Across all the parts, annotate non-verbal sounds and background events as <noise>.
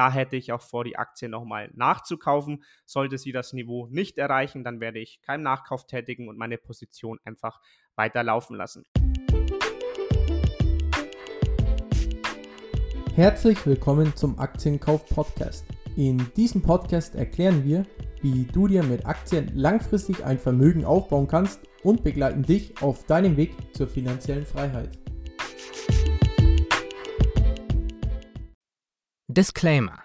Da hätte ich auch vor, die Aktie nochmal nachzukaufen. Sollte sie das Niveau nicht erreichen, dann werde ich keinen Nachkauf tätigen und meine Position einfach weiterlaufen lassen. Herzlich willkommen zum Aktienkauf Podcast. In diesem Podcast erklären wir, wie du dir mit Aktien langfristig ein Vermögen aufbauen kannst und begleiten dich auf deinem Weg zur finanziellen Freiheit. Disclaimer.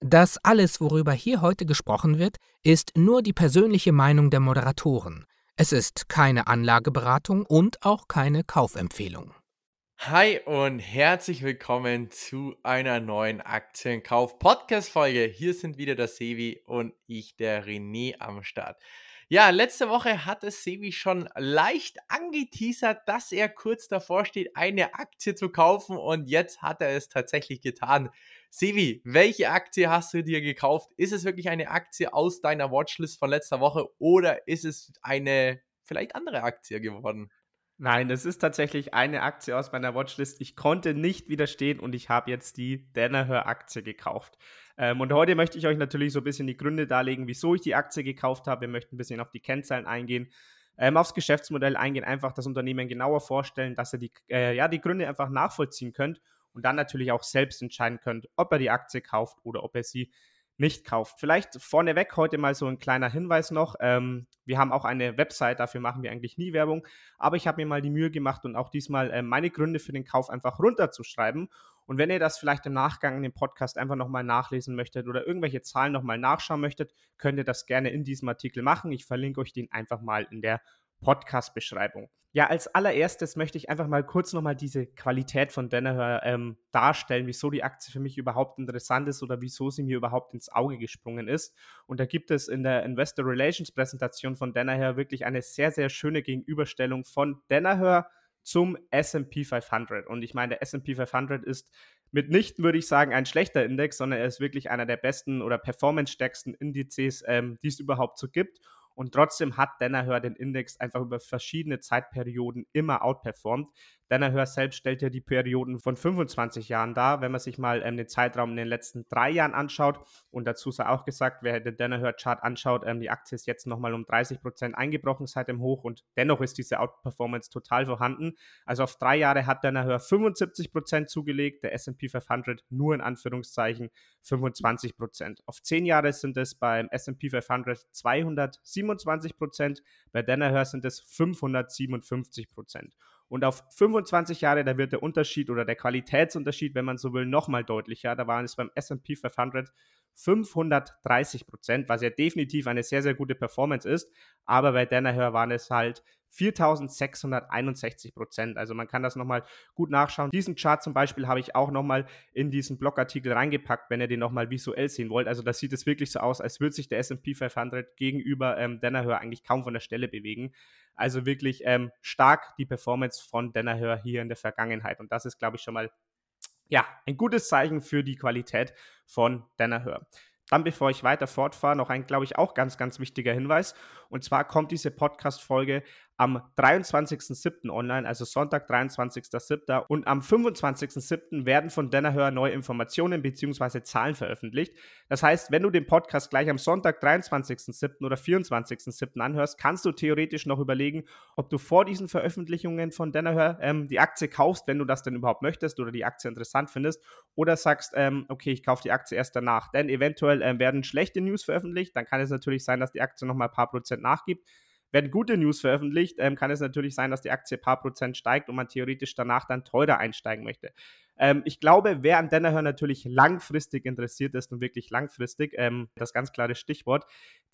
Das alles, worüber hier heute gesprochen wird, ist nur die persönliche Meinung der Moderatoren. Es ist keine Anlageberatung und auch keine Kaufempfehlung. Hi und herzlich willkommen zu einer neuen Aktienkauf-Podcast-Folge. Hier sind wieder der Sevi und ich, der René, am Start. Ja, letzte Woche hat es Sevi schon leicht angeteasert, dass er kurz davor steht, eine Aktie zu kaufen und jetzt hat er es tatsächlich getan. Sevi, welche Aktie hast du dir gekauft? Ist es wirklich eine Aktie aus deiner Watchlist von letzter Woche oder ist es eine vielleicht andere Aktie geworden? Nein, es ist tatsächlich eine Aktie aus meiner Watchlist. Ich konnte nicht widerstehen und ich habe jetzt die Danaher-Aktie gekauft. Ähm, und heute möchte ich euch natürlich so ein bisschen die Gründe darlegen, wieso ich die Aktie gekauft habe. Wir möchten ein bisschen auf die Kennzahlen eingehen, ähm, aufs Geschäftsmodell eingehen, einfach das Unternehmen genauer vorstellen, dass ihr die, äh, ja, die Gründe einfach nachvollziehen könnt und dann natürlich auch selbst entscheiden könnt, ob ihr die Aktie kauft oder ob ihr sie nicht kauft. Vielleicht vorneweg heute mal so ein kleiner Hinweis noch. Ähm, wir haben auch eine Website, dafür machen wir eigentlich nie Werbung, aber ich habe mir mal die Mühe gemacht und auch diesmal äh, meine Gründe für den Kauf einfach runterzuschreiben. Und wenn ihr das vielleicht im Nachgang in dem Podcast einfach nochmal nachlesen möchtet oder irgendwelche Zahlen nochmal nachschauen möchtet, könnt ihr das gerne in diesem Artikel machen. Ich verlinke euch den einfach mal in der Podcast-Beschreibung. Ja, als allererstes möchte ich einfach mal kurz nochmal diese Qualität von Danaher ähm, darstellen, wieso die Aktie für mich überhaupt interessant ist oder wieso sie mir überhaupt ins Auge gesprungen ist. Und da gibt es in der Investor Relations Präsentation von Danaher wirklich eine sehr, sehr schöne Gegenüberstellung von Danaher zum S&P 500. Und ich meine, der S&P 500 ist mitnichten, würde ich sagen, ein schlechter Index, sondern er ist wirklich einer der besten oder performance-stärksten Indizes, ähm, die es überhaupt so gibt. Und trotzdem hat Danaher den Index einfach über verschiedene Zeitperioden immer outperformed. Danaher selbst stellt ja die Perioden von 25 Jahren dar. Wenn man sich mal ähm, den Zeitraum in den letzten drei Jahren anschaut, und dazu sei auch gesagt, wer den Danaher-Chart anschaut, ähm, die Aktie ist jetzt nochmal um 30 Prozent eingebrochen seit dem Hoch und dennoch ist diese Outperformance total vorhanden. Also auf drei Jahre hat Danaher 75 Prozent zugelegt, der S&P 500 nur in Anführungszeichen 25 Prozent. Auf zehn Jahre sind es beim S&P 500 227 Prozent, bei Danaher sind es 557 Prozent. Und auf 25 Jahre, da wird der Unterschied oder der Qualitätsunterschied, wenn man so will, nochmal deutlicher. Da waren es beim SP 500 530 Prozent, was ja definitiv eine sehr, sehr gute Performance ist. Aber bei Danaher waren es halt 4661 Prozent. Also man kann das nochmal gut nachschauen. Diesen Chart zum Beispiel habe ich auch nochmal in diesen Blogartikel reingepackt, wenn ihr den nochmal visuell sehen wollt. Also das sieht es wirklich so aus, als würde sich der S&P 500 gegenüber ähm, Danaher eigentlich kaum von der Stelle bewegen. Also wirklich ähm, stark die Performance von Danaher hier in der Vergangenheit. Und das ist, glaube ich, schon mal ja, ein gutes Zeichen für die Qualität von Danaher. Dann, bevor ich weiter fortfahre, noch ein, glaube ich, auch ganz, ganz wichtiger Hinweis. Und zwar kommt diese Podcast-Folge am 23.07. online, also Sonntag, 23.07. Und am 25.07. werden von Danaher neue Informationen bzw. Zahlen veröffentlicht. Das heißt, wenn du den Podcast gleich am Sonntag, 23.07. oder 24.07. anhörst, kannst du theoretisch noch überlegen, ob du vor diesen Veröffentlichungen von Danaher ähm, die Aktie kaufst, wenn du das denn überhaupt möchtest oder die Aktie interessant findest, oder sagst, ähm, okay, ich kaufe die Aktie erst danach. Denn eventuell ähm, werden schlechte News veröffentlicht, dann kann es natürlich sein, dass die Aktie noch mal ein paar Prozent nachgibt. Werden gute News veröffentlicht, ähm, kann es natürlich sein, dass die Aktie ein paar Prozent steigt und man theoretisch danach dann teurer einsteigen möchte. Ähm, ich glaube, wer an Danaher natürlich langfristig interessiert ist und wirklich langfristig, ähm, das ganz klare Stichwort,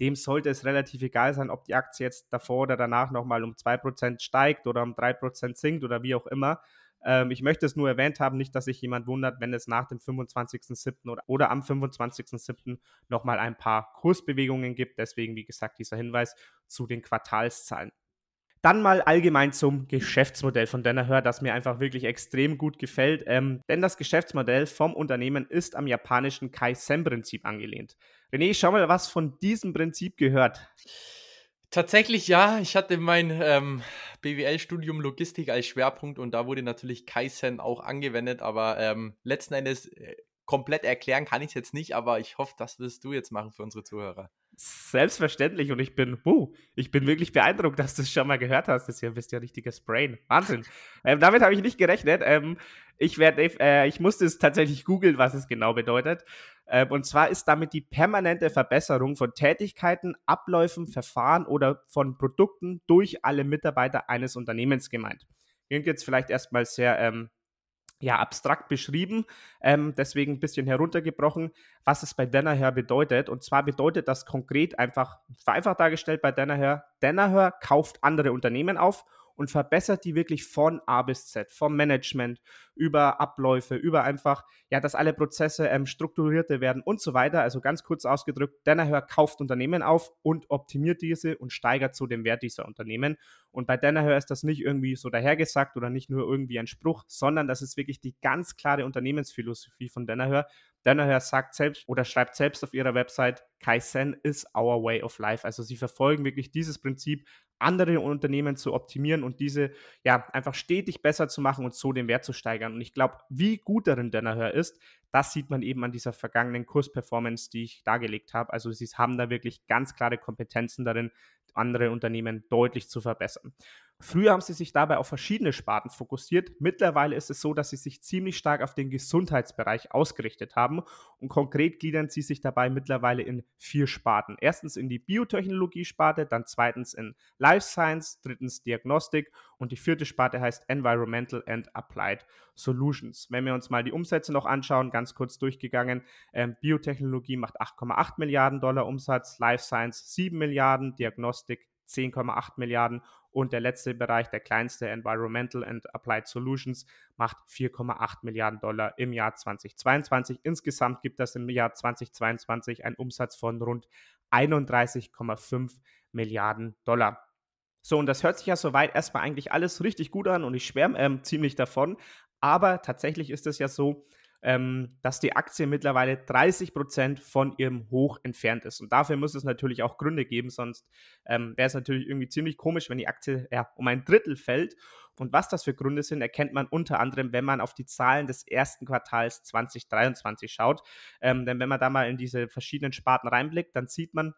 dem sollte es relativ egal sein, ob die Aktie jetzt davor oder danach nochmal um 2% steigt oder um 3% sinkt oder wie auch immer. Ähm, ich möchte es nur erwähnt haben, nicht, dass sich jemand wundert, wenn es nach dem 25.07. Oder, oder am 25.07. nochmal ein paar Kursbewegungen gibt. Deswegen, wie gesagt, dieser Hinweis zu den Quartalszahlen. Dann mal allgemein zum Geschäftsmodell von Danaher, das mir einfach wirklich extrem gut gefällt. Ähm, denn das Geschäftsmodell vom Unternehmen ist am japanischen Kaizen-Prinzip angelehnt. René, schau mal, was von diesem Prinzip gehört. Tatsächlich ja, ich hatte mein ähm, BWL-Studium Logistik als Schwerpunkt und da wurde natürlich Kaizen auch angewendet, aber ähm, letzten Endes äh, komplett erklären kann ich es jetzt nicht, aber ich hoffe, das wirst du jetzt machen für unsere Zuhörer. Selbstverständlich und ich bin, uh, ich bin wirklich beeindruckt, dass du es schon mal gehört hast. Das hier bist ja richtiges Brain. Wahnsinn. <laughs> ähm, damit habe ich nicht gerechnet. Ähm, ich, werd, äh, ich musste es tatsächlich googeln, was es genau bedeutet. Ähm, und zwar ist damit die permanente Verbesserung von Tätigkeiten, Abläufen, Verfahren oder von Produkten durch alle Mitarbeiter eines Unternehmens gemeint. Klingt jetzt vielleicht erstmal sehr ähm, ja, abstrakt beschrieben, ähm, deswegen ein bisschen heruntergebrochen, was es bei Danaher bedeutet. Und zwar bedeutet das konkret einfach, vereinfacht dargestellt bei Danaher, Danaher kauft andere Unternehmen auf und verbessert die wirklich von A bis Z, vom Management über Abläufe, über einfach, ja, dass alle Prozesse ähm, strukturierter werden und so weiter. Also ganz kurz ausgedrückt, Danaher kauft Unternehmen auf und optimiert diese und steigert so den Wert dieser Unternehmen. Und bei Danaher ist das nicht irgendwie so dahergesagt oder nicht nur irgendwie ein Spruch, sondern das ist wirklich die ganz klare Unternehmensphilosophie von Danaher. Danaher sagt selbst oder schreibt selbst auf ihrer Website, Kaizen is our way of life. Also sie verfolgen wirklich dieses Prinzip, andere Unternehmen zu optimieren und diese ja einfach stetig besser zu machen und so den Wert zu steigern. Und ich glaube, wie gut darin Danaher ist, das sieht man eben an dieser vergangenen Kursperformance, die ich dargelegt habe. Also sie haben da wirklich ganz klare Kompetenzen darin, andere Unternehmen deutlich zu verbessern. Früher haben sie sich dabei auf verschiedene Sparten fokussiert. Mittlerweile ist es so, dass sie sich ziemlich stark auf den Gesundheitsbereich ausgerichtet haben und konkret gliedern sie sich dabei mittlerweile in vier Sparten. Erstens in die Biotechnologie-Sparte, dann zweitens in Life Science, drittens Diagnostik und die vierte Sparte heißt Environmental and Applied Solutions. Wenn wir uns mal die Umsätze noch anschauen, ganz kurz durchgegangen, ähm, Biotechnologie macht 8,8 Milliarden Dollar Umsatz, Life Science 7 Milliarden, Diagnostik 10,8 Milliarden und der letzte Bereich, der kleinste Environmental and Applied Solutions, macht 4,8 Milliarden Dollar im Jahr 2022. Insgesamt gibt es im Jahr 2022 einen Umsatz von rund 31,5 Milliarden Dollar. So, und das hört sich ja soweit erstmal eigentlich alles richtig gut an und ich schwärme ähm, ziemlich davon. Aber tatsächlich ist es ja so, ähm, dass die Aktie mittlerweile 30 Prozent von ihrem Hoch entfernt ist. Und dafür muss es natürlich auch Gründe geben, sonst ähm, wäre es natürlich irgendwie ziemlich komisch, wenn die Aktie ja, um ein Drittel fällt. Und was das für Gründe sind, erkennt man unter anderem, wenn man auf die Zahlen des ersten Quartals 2023 schaut. Ähm, denn wenn man da mal in diese verschiedenen Sparten reinblickt, dann sieht man,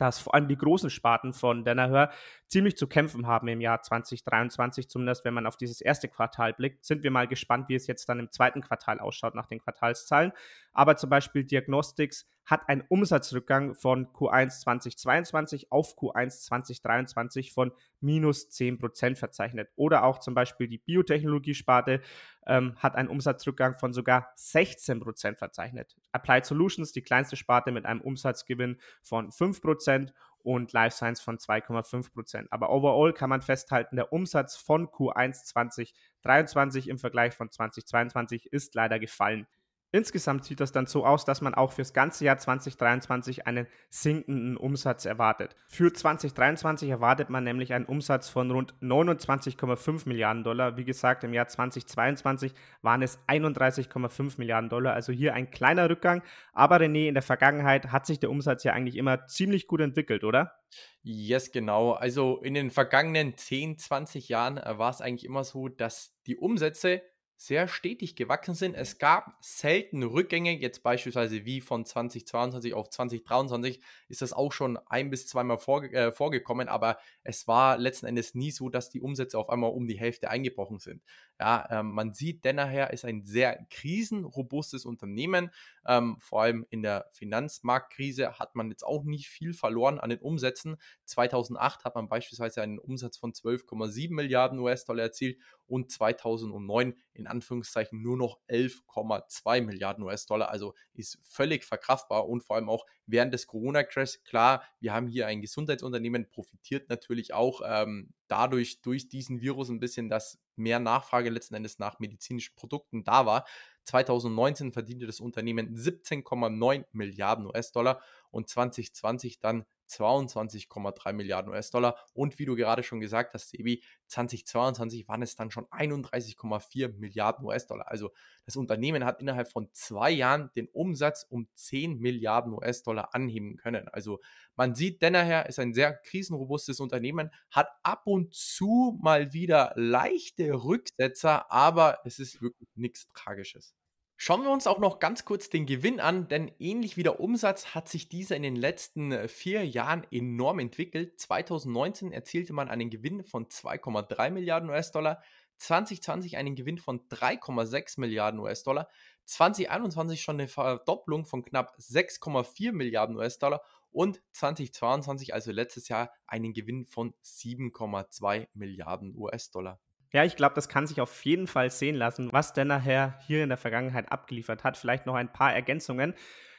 dass vor allem die großen Sparten von Danaher ziemlich zu kämpfen haben im Jahr 2023, zumindest wenn man auf dieses erste Quartal blickt. Sind wir mal gespannt, wie es jetzt dann im zweiten Quartal ausschaut nach den Quartalszahlen. Aber zum Beispiel Diagnostics hat einen Umsatzrückgang von Q1 2022 auf Q1 2023 von minus 10% verzeichnet. Oder auch zum Beispiel die Biotechnologie-Sparte ähm, hat einen Umsatzrückgang von sogar 16% verzeichnet. Applied Solutions, die kleinste Sparte mit einem Umsatzgewinn von 5% und Life Science von 2,5%. Aber overall kann man festhalten, der Umsatz von Q1 2023 im Vergleich von 2022 ist leider gefallen. Insgesamt sieht das dann so aus, dass man auch fürs ganze Jahr 2023 einen sinkenden Umsatz erwartet. Für 2023 erwartet man nämlich einen Umsatz von rund 29,5 Milliarden Dollar. Wie gesagt, im Jahr 2022 waren es 31,5 Milliarden Dollar. Also hier ein kleiner Rückgang. Aber René, in der Vergangenheit hat sich der Umsatz ja eigentlich immer ziemlich gut entwickelt, oder? Yes, genau. Also in den vergangenen 10, 20 Jahren äh, war es eigentlich immer so, dass die Umsätze sehr stetig gewachsen sind. Es gab selten Rückgänge, jetzt beispielsweise wie von 2022 auf 2023 ist das auch schon ein bis zweimal vorge äh, vorgekommen, aber es war letzten Endes nie so, dass die Umsätze auf einmal um die Hälfte eingebrochen sind. Ja, ähm, man sieht, Dennerher ist ein sehr krisenrobustes Unternehmen. Ähm, vor allem in der Finanzmarktkrise hat man jetzt auch nicht viel verloren an den Umsätzen. 2008 hat man beispielsweise einen Umsatz von 12,7 Milliarden US-Dollar erzielt und 2009 in Anführungszeichen nur noch 11,2 Milliarden US-Dollar. Also ist völlig verkraftbar und vor allem auch während des Corona-Crash. Klar, wir haben hier ein Gesundheitsunternehmen, profitiert natürlich auch ähm, dadurch durch diesen Virus ein bisschen, dass mehr Nachfrage letzten Endes nach medizinischen Produkten da war. 2019 verdiente das Unternehmen 17,9 Milliarden US-Dollar und 2020 dann 22,3 Milliarden US-Dollar. Und wie du gerade schon gesagt hast, Sebi, 2022 waren es dann schon 31,4 Milliarden US-Dollar. Also das Unternehmen hat innerhalb von zwei Jahren den Umsatz um 10 Milliarden US-Dollar anheben können. Also man sieht, Dennerher ist ein sehr krisenrobustes Unternehmen, hat ab und zu mal wieder leichte Rücksetzer, aber es ist wirklich nichts Tragisches. Schauen wir uns auch noch ganz kurz den Gewinn an, denn ähnlich wie der Umsatz hat sich dieser in den letzten äh, vier Jahren enorm entwickelt. 2019 erzielte man einen Gewinn von 2,3 Milliarden US-Dollar, 2020 einen Gewinn von 3,6 Milliarden US-Dollar, 2021 schon eine Verdopplung von knapp 6,4 Milliarden US-Dollar und 2022, also letztes Jahr, einen Gewinn von 7,2 Milliarden US-Dollar. Ja, ich glaube, das kann sich auf jeden Fall sehen lassen, was nachher hier in der Vergangenheit abgeliefert hat. Vielleicht noch ein paar Ergänzungen.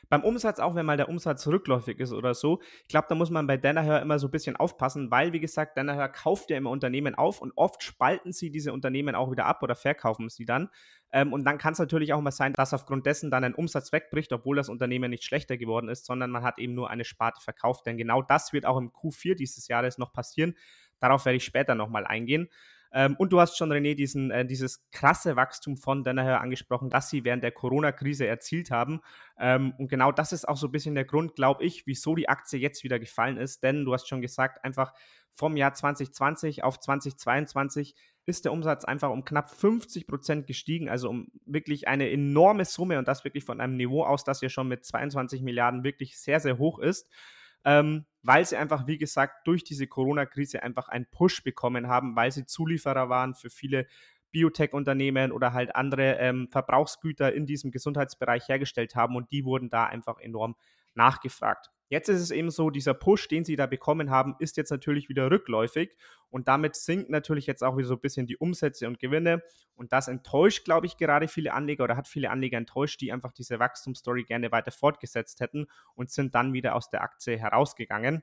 Beim Umsatz, auch wenn mal der Umsatz rückläufig ist oder so, ich glaube, da muss man bei Danaher immer so ein bisschen aufpassen, weil, wie gesagt, Danaher kauft ja immer Unternehmen auf und oft spalten sie diese Unternehmen auch wieder ab oder verkaufen sie dann. Ähm, und dann kann es natürlich auch mal sein, dass aufgrund dessen dann ein Umsatz wegbricht, obwohl das Unternehmen nicht schlechter geworden ist, sondern man hat eben nur eine Sparte verkauft. Denn genau das wird auch im Q4 dieses Jahres noch passieren. Darauf werde ich später nochmal eingehen. Ähm, und du hast schon, René, diesen, äh, dieses krasse Wachstum von Danaher angesprochen, das sie während der Corona-Krise erzielt haben. Ähm, und genau das ist auch so ein bisschen der Grund, glaube ich, wieso die Aktie jetzt wieder gefallen ist. Denn du hast schon gesagt, einfach vom Jahr 2020 auf 2022 ist der Umsatz einfach um knapp 50 Prozent gestiegen, also um wirklich eine enorme Summe und das wirklich von einem Niveau aus, das ja schon mit 22 Milliarden wirklich sehr, sehr hoch ist ähm, weil sie einfach, wie gesagt, durch diese Corona-Krise einfach einen Push bekommen haben, weil sie Zulieferer waren für viele Biotech-Unternehmen oder halt andere ähm, Verbrauchsgüter in diesem Gesundheitsbereich hergestellt haben und die wurden da einfach enorm nachgefragt. Jetzt ist es eben so, dieser Push, den sie da bekommen haben, ist jetzt natürlich wieder rückläufig und damit sinkt natürlich jetzt auch wieder so ein bisschen die Umsätze und Gewinne und das enttäuscht, glaube ich, gerade viele Anleger oder hat viele Anleger enttäuscht, die einfach diese Wachstumsstory gerne weiter fortgesetzt hätten und sind dann wieder aus der Aktie herausgegangen.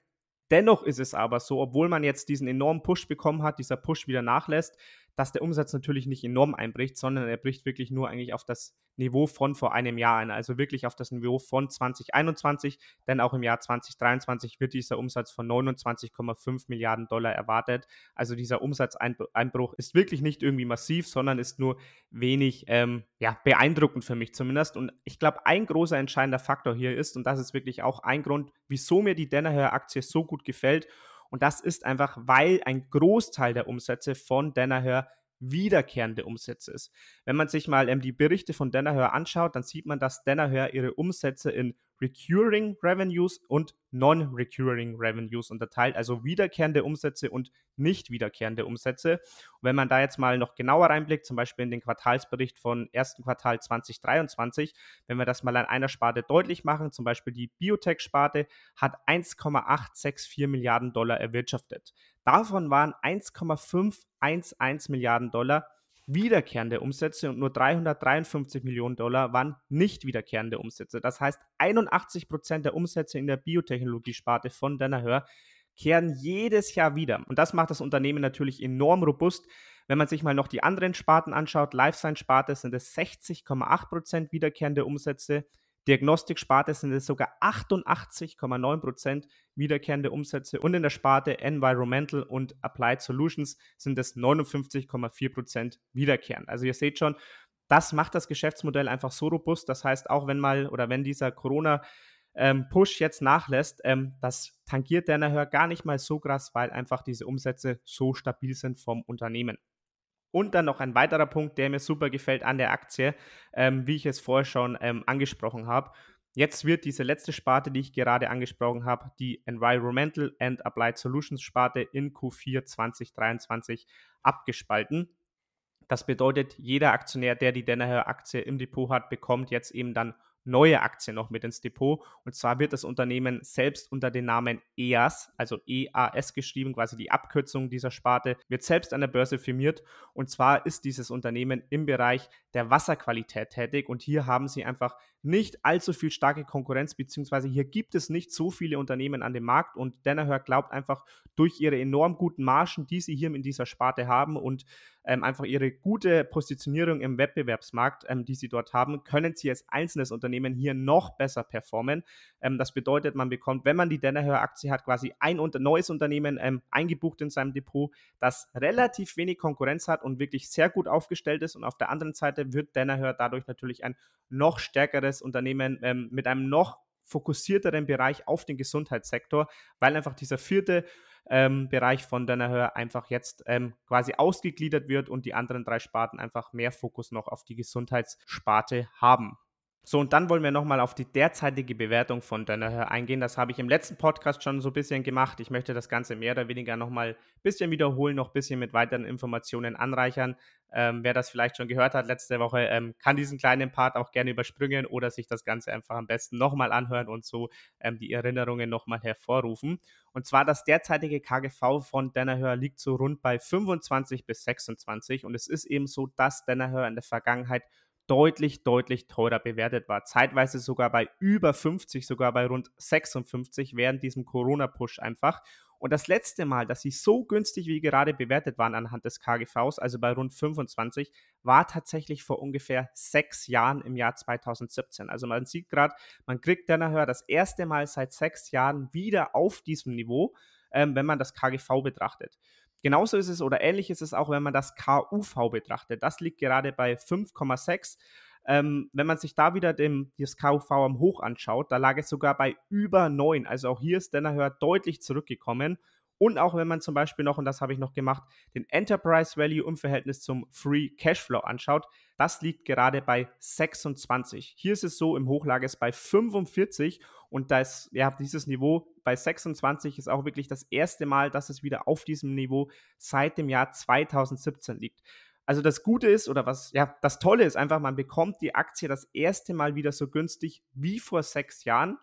Dennoch ist es aber so, obwohl man jetzt diesen enormen Push bekommen hat, dieser Push wieder nachlässt, dass der Umsatz natürlich nicht enorm einbricht, sondern er bricht wirklich nur eigentlich auf das Niveau von vor einem Jahr ein, also wirklich auf das Niveau von 2021, denn auch im Jahr 2023 wird dieser Umsatz von 29,5 Milliarden Dollar erwartet. Also dieser Umsatzeinbruch ist wirklich nicht irgendwie massiv, sondern ist nur wenig ähm, ja, beeindruckend für mich zumindest. Und ich glaube, ein großer entscheidender Faktor hier ist, und das ist wirklich auch ein Grund, wieso mir die Danaher-Aktie so gut gefällt und das ist einfach, weil ein Großteil der Umsätze von Danaher wiederkehrende Umsätze ist. Wenn man sich mal ähm, die Berichte von Danaher anschaut, dann sieht man, dass Danaher ihre Umsätze in Recurring Revenues und Non-Recurring Revenues unterteilt, also wiederkehrende Umsätze und nicht wiederkehrende Umsätze. Und wenn man da jetzt mal noch genauer reinblickt, zum Beispiel in den Quartalsbericht von ersten Quartal 2023, wenn wir das mal an einer Sparte deutlich machen, zum Beispiel die Biotech-Sparte hat 1,864 Milliarden Dollar erwirtschaftet. Davon waren 1,511 Milliarden Dollar wiederkehrende Umsätze und nur 353 Millionen Dollar waren nicht wiederkehrende Umsätze. Das heißt, 81 Prozent der Umsätze in der Biotechnologie-Sparte von Danaher kehren jedes Jahr wieder. Und das macht das Unternehmen natürlich enorm robust. Wenn man sich mal noch die anderen Sparten anschaut, Life Science Sparte sind es 60,8 Prozent wiederkehrende Umsätze, Diagnostik-Sparte sind es sogar 88,9% wiederkehrende Umsätze und in der Sparte Environmental und Applied Solutions sind es 59,4% wiederkehrend. Also ihr seht schon, das macht das Geschäftsmodell einfach so robust. Das heißt, auch wenn mal oder wenn dieser Corona ähm, Push jetzt nachlässt, ähm, das tangiert der Hör gar nicht mal so krass, weil einfach diese Umsätze so stabil sind vom Unternehmen. Und dann noch ein weiterer Punkt, der mir super gefällt an der Aktie, ähm, wie ich es vorher schon ähm, angesprochen habe. Jetzt wird diese letzte Sparte, die ich gerade angesprochen habe, die Environmental and Applied Solutions Sparte in Q4 2023 abgespalten. Das bedeutet, jeder Aktionär, der die Danaher Aktie im Depot hat, bekommt jetzt eben dann neue Aktien noch mit ins Depot. Und zwar wird das Unternehmen selbst unter dem Namen EAS, also EAS geschrieben, quasi die Abkürzung dieser Sparte, wird selbst an der Börse firmiert. Und zwar ist dieses Unternehmen im Bereich der Wasserqualität tätig. Und hier haben sie einfach nicht allzu viel starke Konkurrenz, beziehungsweise hier gibt es nicht so viele Unternehmen an dem Markt. Und Danaher glaubt einfach durch ihre enorm guten Margen, die sie hier in dieser Sparte haben und ähm, einfach ihre gute Positionierung im Wettbewerbsmarkt, ähm, die sie dort haben, können sie als einzelnes Unternehmen hier noch besser performen. Ähm, das bedeutet, man bekommt, wenn man die Danaher Aktie hat, quasi ein unter neues Unternehmen ähm, eingebucht in seinem Depot, das relativ wenig Konkurrenz hat und wirklich sehr gut aufgestellt ist. Und auf der anderen Seite wird Danaher dadurch natürlich ein noch stärkeres Unternehmen ähm, mit einem noch fokussierteren Bereich auf den Gesundheitssektor, weil einfach dieser vierte ähm, Bereich von Danaher einfach jetzt ähm, quasi ausgegliedert wird und die anderen drei Sparten einfach mehr Fokus noch auf die Gesundheitssparte haben. So, und dann wollen wir nochmal auf die derzeitige Bewertung von Danaher eingehen. Das habe ich im letzten Podcast schon so ein bisschen gemacht. Ich möchte das Ganze mehr oder weniger nochmal ein bisschen wiederholen, noch ein bisschen mit weiteren Informationen anreichern. Ähm, wer das vielleicht schon gehört hat letzte Woche, ähm, kann diesen kleinen Part auch gerne überspringen oder sich das Ganze einfach am besten nochmal anhören und so ähm, die Erinnerungen nochmal hervorrufen. Und zwar das derzeitige KGV von Danaher liegt so rund bei 25 bis 26 und es ist eben so, dass Danaher in der Vergangenheit deutlich, deutlich teurer bewertet war. Zeitweise sogar bei über 50, sogar bei rund 56 während diesem Corona-Push einfach. Und das letzte Mal, dass sie so günstig wie gerade bewertet waren anhand des KGVs, also bei rund 25, war tatsächlich vor ungefähr sechs Jahren im Jahr 2017. Also man sieht gerade, man kriegt Danaher das erste Mal seit sechs Jahren wieder auf diesem Niveau, ähm, wenn man das KGV betrachtet. Genauso ist es oder ähnlich ist es auch, wenn man das KUV betrachtet. Das liegt gerade bei 5,6. Ähm, wenn man sich da wieder dem, das KUV am Hoch anschaut, da lag es sogar bei über 9. Also auch hier ist Danaher deutlich zurückgekommen. Und auch wenn man zum Beispiel noch, und das habe ich noch gemacht, den Enterprise Value im Verhältnis zum Free Cashflow anschaut, das liegt gerade bei 26. Hier ist es so, im Hochlage ist bei 45 und das, ja, dieses Niveau bei 26 ist auch wirklich das erste Mal, dass es wieder auf diesem Niveau seit dem Jahr 2017 liegt. Also das Gute ist, oder was, ja, das Tolle ist einfach, man bekommt die Aktie das erste Mal wieder so günstig wie vor sechs Jahren.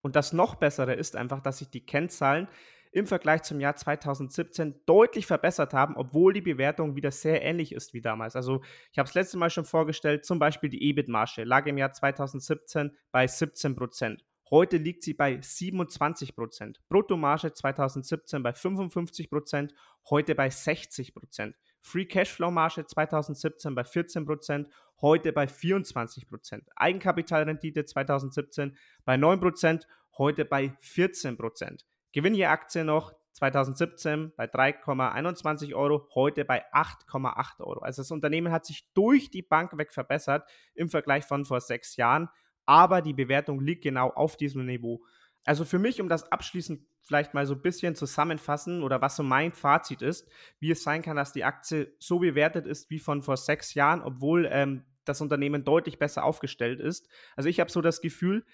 Und das noch bessere ist einfach, dass sich die Kennzahlen im Vergleich zum Jahr 2017 deutlich verbessert haben, obwohl die Bewertung wieder sehr ähnlich ist wie damals. Also ich habe es letzte Mal schon vorgestellt, zum Beispiel die EBIT-Marge lag im Jahr 2017 bei 17 Prozent. Heute liegt sie bei 27 Prozent. Bruttomarge 2017 bei 55 Prozent, heute bei 60 Prozent. Free Cashflow-Marge 2017 bei 14 Prozent, heute bei 24 Prozent. Eigenkapitalrendite 2017 bei 9 Prozent, heute bei 14 Prozent. Gewinn je Aktie noch 2017 bei 3,21 Euro, heute bei 8,8 Euro. Also das Unternehmen hat sich durch die Bank weg verbessert im Vergleich von vor sechs Jahren, aber die Bewertung liegt genau auf diesem Niveau. Also für mich, um das abschließend vielleicht mal so ein bisschen zusammenfassen oder was so mein Fazit ist, wie es sein kann, dass die Aktie so bewertet ist wie von vor sechs Jahren, obwohl ähm, das Unternehmen deutlich besser aufgestellt ist. Also ich habe so das Gefühl,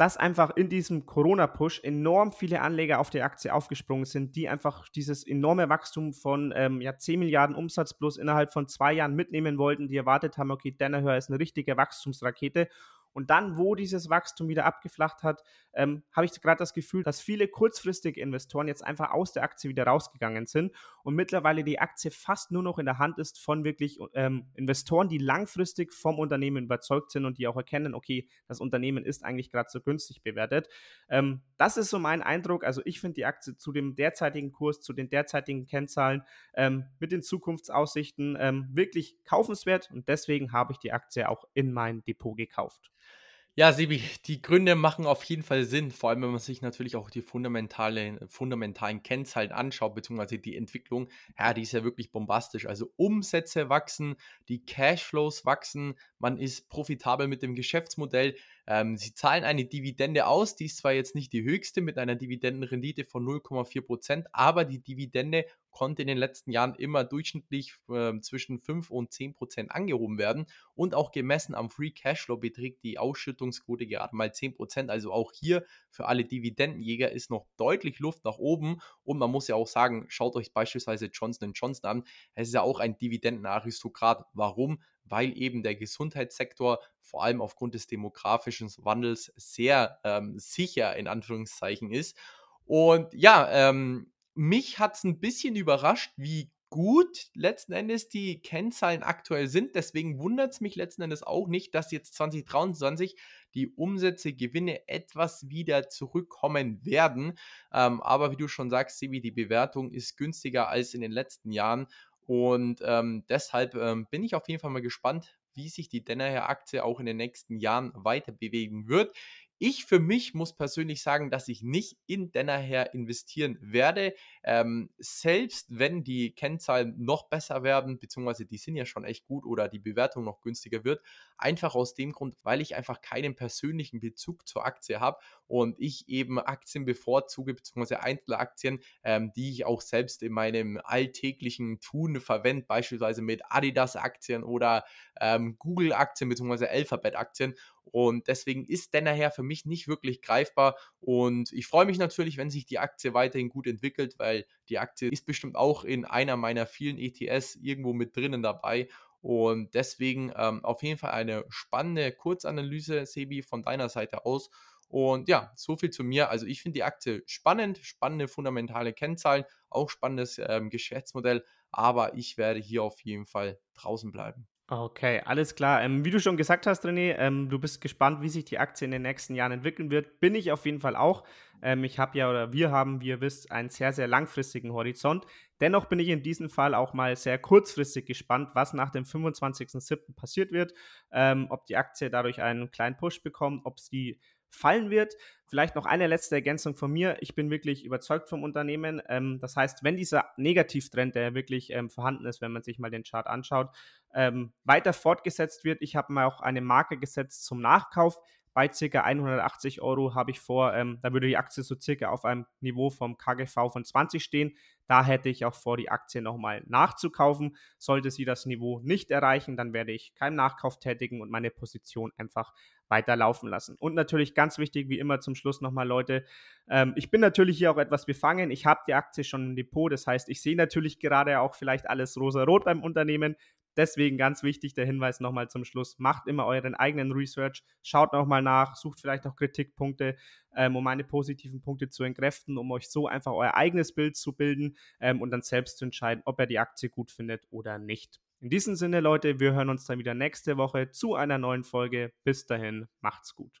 dass einfach in diesem Corona-Push enorm viele Anleger auf die Aktie aufgesprungen sind, die einfach dieses enorme Wachstum von ähm, ja, 10 Milliarden Umsatz plus innerhalb von zwei Jahren mitnehmen wollten, die erwartet haben, okay, Danaher ist eine richtige Wachstumsrakete und dann, wo dieses Wachstum wieder abgeflacht hat, ähm, habe ich gerade das Gefühl, dass viele kurzfristige Investoren jetzt einfach aus der Aktie wieder rausgegangen sind und mittlerweile die Aktie fast nur noch in der Hand ist von wirklich ähm, Investoren, die langfristig vom Unternehmen überzeugt sind und die auch erkennen, okay, das Unternehmen ist eigentlich gerade so günstig bewertet. Ähm, das ist so mein Eindruck. Also ich finde die Aktie zu dem derzeitigen Kurs, zu den derzeitigen Kennzahlen ähm, mit den Zukunftsaussichten ähm, wirklich kaufenswert und deswegen habe ich die Aktie auch in mein Depot gekauft. Ja, Sebi, die Gründe machen auf jeden Fall Sinn, vor allem wenn man sich natürlich auch die fundamentale, fundamentalen Kennzahlen anschaut, beziehungsweise die Entwicklung, ja, die ist ja wirklich bombastisch. Also Umsätze wachsen, die Cashflows wachsen, man ist profitabel mit dem Geschäftsmodell. Ähm, sie zahlen eine Dividende aus, die ist zwar jetzt nicht die höchste mit einer Dividendenrendite von 0,4 Prozent, aber die Dividende konnte in den letzten Jahren immer durchschnittlich äh, zwischen 5 und 10 Prozent angehoben werden und auch gemessen am Free Cashflow beträgt die Ausschüttungsquote gerade mal 10 Prozent. Also auch hier für alle Dividendenjäger ist noch deutlich Luft nach oben und man muss ja auch sagen, schaut euch beispielsweise Johnson Johnson an. Es ist ja auch ein Dividendenaristokrat. Warum? Weil eben der Gesundheitssektor vor allem aufgrund des demografischen Wandels sehr ähm, sicher in Anführungszeichen ist. Und ja, ähm, mich hat es ein bisschen überrascht, wie gut letzten Endes die Kennzahlen aktuell sind. Deswegen wundert es mich letzten Endes auch nicht, dass jetzt 2023 die Umsätze, Gewinne etwas wieder zurückkommen werden. Ähm, aber wie du schon sagst, Sibi, die Bewertung ist günstiger als in den letzten Jahren. Und ähm, deshalb ähm, bin ich auf jeden Fall mal gespannt, wie sich die Denner-Aktie auch in den nächsten Jahren weiter bewegen wird. Ich für mich muss persönlich sagen, dass ich nicht in Dennerher investieren werde. Ähm, selbst wenn die Kennzahlen noch besser werden, beziehungsweise die sind ja schon echt gut oder die Bewertung noch günstiger wird, einfach aus dem Grund, weil ich einfach keinen persönlichen Bezug zur Aktie habe und ich eben Aktien bevorzuge, beziehungsweise Einzelaktien, ähm, die ich auch selbst in meinem alltäglichen Tun verwende, beispielsweise mit Adidas-Aktien oder ähm, Google-Aktien, beziehungsweise Alphabet-Aktien. Und deswegen ist Dennerher für mich nicht wirklich greifbar. Und ich freue mich natürlich, wenn sich die Aktie weiterhin gut entwickelt, weil die Aktie ist bestimmt auch in einer meiner vielen ETS irgendwo mit drinnen dabei. Und deswegen ähm, auf jeden Fall eine spannende Kurzanalyse, Sebi, von deiner Seite aus. Und ja, so viel zu mir. Also ich finde die Aktie spannend, spannende fundamentale Kennzahlen, auch spannendes ähm, Geschäftsmodell, aber ich werde hier auf jeden Fall draußen bleiben. Okay, alles klar. Ähm, wie du schon gesagt hast, René, ähm, du bist gespannt, wie sich die Aktie in den nächsten Jahren entwickeln wird. Bin ich auf jeden Fall auch. Ähm, ich habe ja oder wir haben, wie ihr wisst, einen sehr, sehr langfristigen Horizont. Dennoch bin ich in diesem Fall auch mal sehr kurzfristig gespannt, was nach dem 25.07. passiert wird. Ähm, ob die Aktie dadurch einen kleinen Push bekommt, ob sie fallen wird. Vielleicht noch eine letzte Ergänzung von mir. Ich bin wirklich überzeugt vom Unternehmen. Ähm, das heißt, wenn dieser Negativtrend, der wirklich ähm, vorhanden ist, wenn man sich mal den Chart anschaut, ähm, weiter fortgesetzt wird, ich habe mal auch eine Marke gesetzt zum Nachkauf. Bei ca. 180 Euro habe ich vor, ähm, da würde die Aktie so circa auf einem Niveau vom KGV von 20 stehen. Da hätte ich auch vor, die Aktie nochmal nachzukaufen. Sollte sie das Niveau nicht erreichen, dann werde ich keinen Nachkauf tätigen und meine Position einfach weiterlaufen lassen. Und natürlich ganz wichtig, wie immer zum Schluss nochmal, Leute, ähm, ich bin natürlich hier auch etwas befangen. Ich habe die Aktie schon im Depot, das heißt, ich sehe natürlich gerade auch vielleicht alles rosa-rot beim Unternehmen. Deswegen ganz wichtig der Hinweis nochmal zum Schluss. Macht immer euren eigenen Research, schaut nochmal nach, sucht vielleicht auch Kritikpunkte, ähm, um meine positiven Punkte zu entkräften, um euch so einfach euer eigenes Bild zu bilden ähm, und dann selbst zu entscheiden, ob ihr die Aktie gut findet oder nicht. In diesem Sinne, Leute, wir hören uns dann wieder nächste Woche zu einer neuen Folge. Bis dahin, macht's gut.